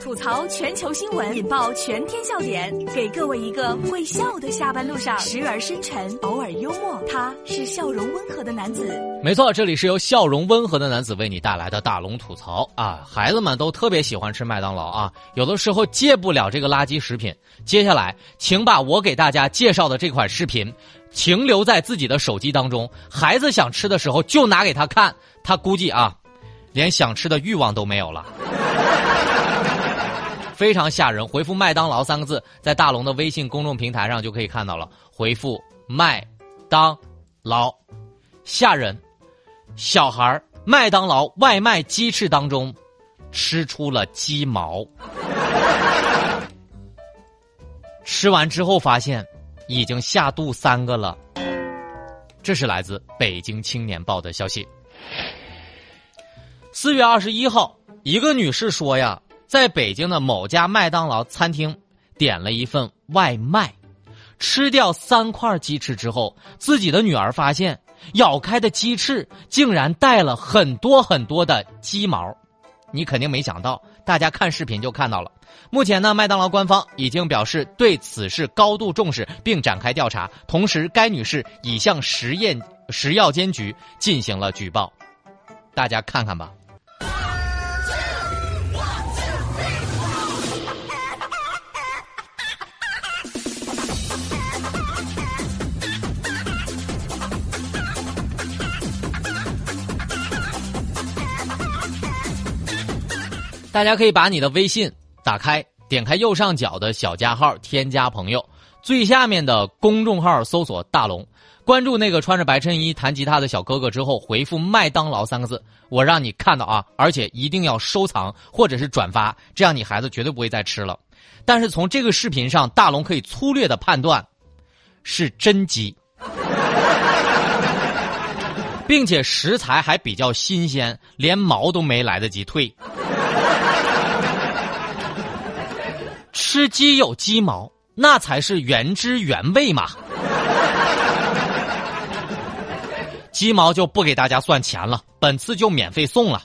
吐槽全球新闻，引爆全天笑点，给各位一个会笑的下班路上，时而深沉，偶尔幽默。他是笑容温和的男子。没错，这里是由笑容温和的男子为你带来的大龙吐槽啊！孩子们都特别喜欢吃麦当劳啊，有的时候戒不了这个垃圾食品。接下来，请把我给大家介绍的这款视频停留在自己的手机当中，孩子想吃的时候就拿给他看，他估计啊，连想吃的欲望都没有了。非常吓人！回复“麦当劳”三个字，在大龙的微信公众平台上就可以看到了。回复“麦当劳”，吓人！小孩麦当劳外卖鸡翅当中吃出了鸡毛，吃完之后发现已经下肚三个了。这是来自《北京青年报》的消息。四月二十一号，一个女士说呀。在北京的某家麦当劳餐厅点了一份外卖，吃掉三块鸡翅之后，自己的女儿发现咬开的鸡翅竟然带了很多很多的鸡毛。你肯定没想到，大家看视频就看到了。目前呢，麦当劳官方已经表示对此事高度重视，并展开调查。同时，该女士已向食验食药监局进行了举报。大家看看吧。大家可以把你的微信打开，点开右上角的小加号，添加朋友，最下面的公众号搜索“大龙”，关注那个穿着白衬衣弹吉他的小哥哥之后，回复“麦当劳”三个字，我让你看到啊，而且一定要收藏或者是转发，这样你孩子绝对不会再吃了。但是从这个视频上，大龙可以粗略的判断，是真鸡，并且食材还比较新鲜，连毛都没来得及退。吃鸡有鸡毛，那才是原汁原味嘛。鸡毛就不给大家算钱了，本次就免费送了。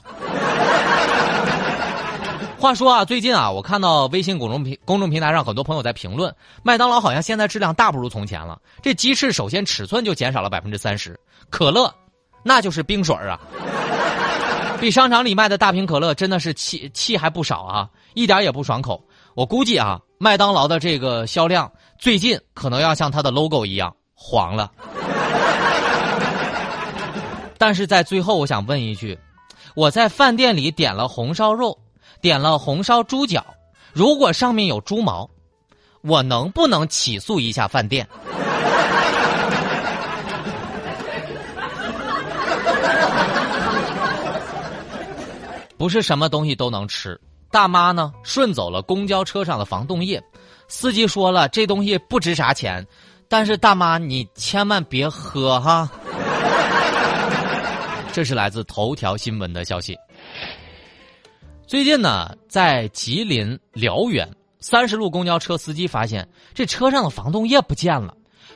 话说啊，最近啊，我看到微信公众平公众平台上很多朋友在评论，麦当劳好像现在质量大不如从前了。这鸡翅首先尺寸就减少了百分之三十，可乐那就是冰水啊，比商场里卖的大瓶可乐真的是气气还不少啊，一点也不爽口。我估计啊，麦当劳的这个销量最近可能要像它的 logo 一样黄了。但是在最后，我想问一句：我在饭店里点了红烧肉，点了红烧猪脚，如果上面有猪毛，我能不能起诉一下饭店？不是什么东西都能吃。大妈呢顺走了公交车上的防冻液，司机说了这东西不值啥钱，但是大妈你千万别喝哈。这是来自头条新闻的消息。最近呢，在吉林辽源三十路公交车司机发现这车上的防冻液不见了，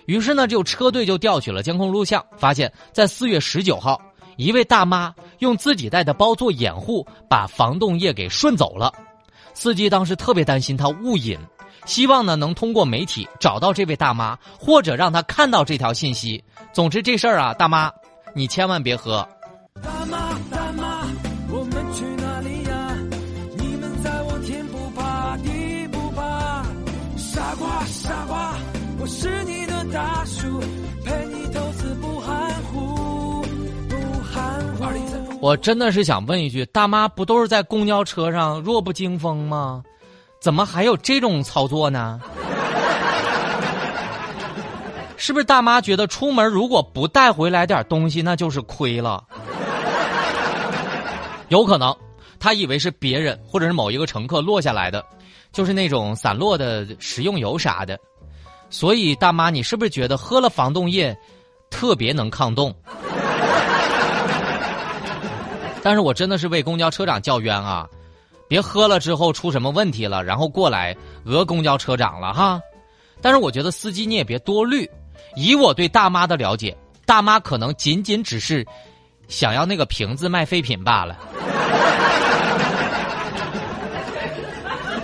于是呢就车队就调取了监控录像，发现，在四月十九号。一位大妈用自己带的包做掩护，把防冻液给顺走了。司机当时特别担心他误饮，希望呢能通过媒体找到这位大妈，或者让她看到这条信息。总之这事儿啊，大妈，你千万别喝。大妈我真的是想问一句，大妈不都是在公交车上弱不禁风吗？怎么还有这种操作呢？是不是大妈觉得出门如果不带回来点东西，那就是亏了？有可能，他以为是别人或者是某一个乘客落下来的，就是那种散落的食用油啥的。所以大妈，你是不是觉得喝了防冻液特别能抗冻？但是我真的是为公交车长叫冤啊！别喝了之后出什么问题了，然后过来讹公交车长了哈。但是我觉得司机你也别多虑，以我对大妈的了解，大妈可能仅仅只是想要那个瓶子卖废品罢了。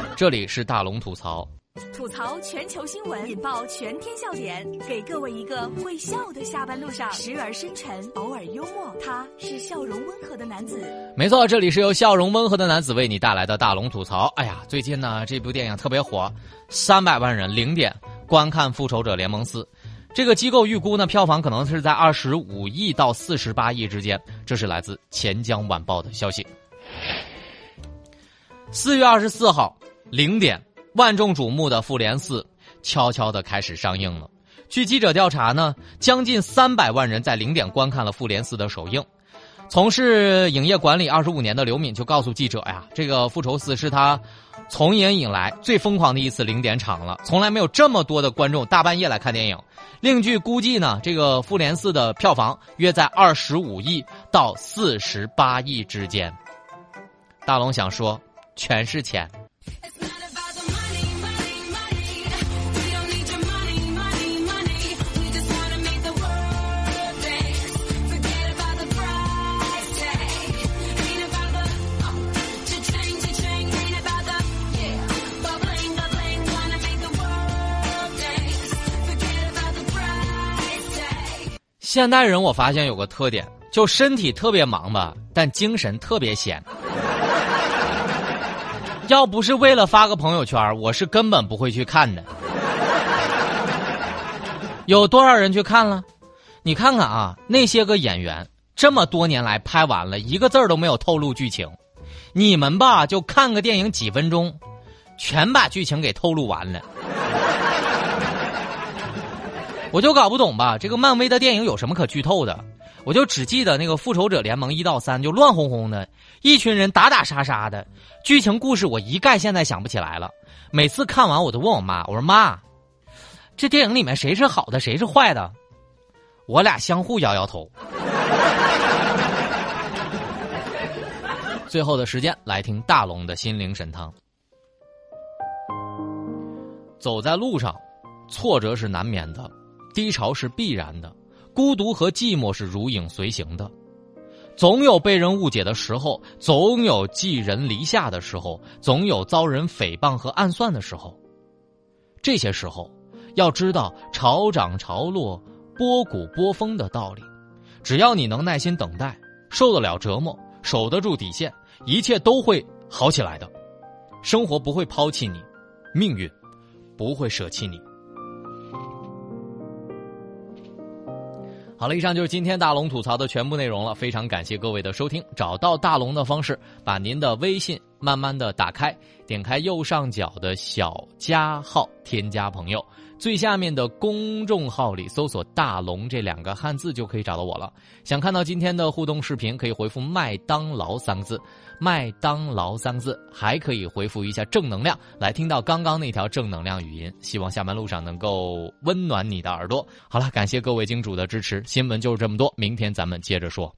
这里是大龙吐槽。吐槽全球新闻，引爆全天笑点，给各位一个会笑的下班路上，时而深沉，偶尔幽默。他是笑容温和的男子。没错，这里是由笑容温和的男子为你带来的大龙吐槽。哎呀，最近呢，这部电影特别火，三百万人零点观看《复仇者联盟四》，这个机构预估呢，票房可能是在二十五亿到四十八亿之间。这是来自钱江晚报的消息。四月二十四号零点。万众瞩目的《复联四》悄悄的开始上映了。据记者调查呢，将近三百万人在零点观看了《复联四》的首映。从事影业管理二十五年的刘敏就告诉记者呀：“这个《复仇四》是他从影以来最疯狂的一次零点场了，从来没有这么多的观众大半夜来看电影。”另据估计呢，这个《复联四》的票房约在二十五亿到四十八亿之间。大龙想说，全是钱。现代人我发现有个特点，就身体特别忙吧，但精神特别闲。要不是为了发个朋友圈，我是根本不会去看的。有多少人去看了？你看看啊，那些个演员这么多年来拍完了一个字儿都没有透露剧情，你们吧就看个电影几分钟，全把剧情给透露完了。我就搞不懂吧，这个漫威的电影有什么可剧透的？我就只记得那个《复仇者联盟》一到三就乱哄哄的，一群人打打杀杀的，剧情故事我一概现在想不起来了。每次看完我都问我妈，我说妈，这电影里面谁是好的，谁是坏的？我俩相互摇摇头。最后的时间来听大龙的心灵神汤。走在路上，挫折是难免的。低潮是必然的，孤独和寂寞是如影随形的，总有被人误解的时候，总有寄人篱下的时候，总有遭人诽谤和暗算的时候。这些时候，要知道潮涨潮落、波谷波峰的道理。只要你能耐心等待，受得了折磨，守得住底线，一切都会好起来的。生活不会抛弃你，命运不会舍弃你。好了，以上就是今天大龙吐槽的全部内容了。非常感谢各位的收听。找到大龙的方式，把您的微信慢慢的打开，点开右上角的小加号，添加朋友。最下面的公众号里搜索“大龙”这两个汉字就可以找到我了。想看到今天的互动视频，可以回复“麦当劳”三个字，“麦当劳”三个字，还可以回复一下“正能量”来听到刚刚那条正能量语音。希望下班路上能够温暖你的耳朵。好了，感谢各位金主的支持，新闻就是这么多，明天咱们接着说。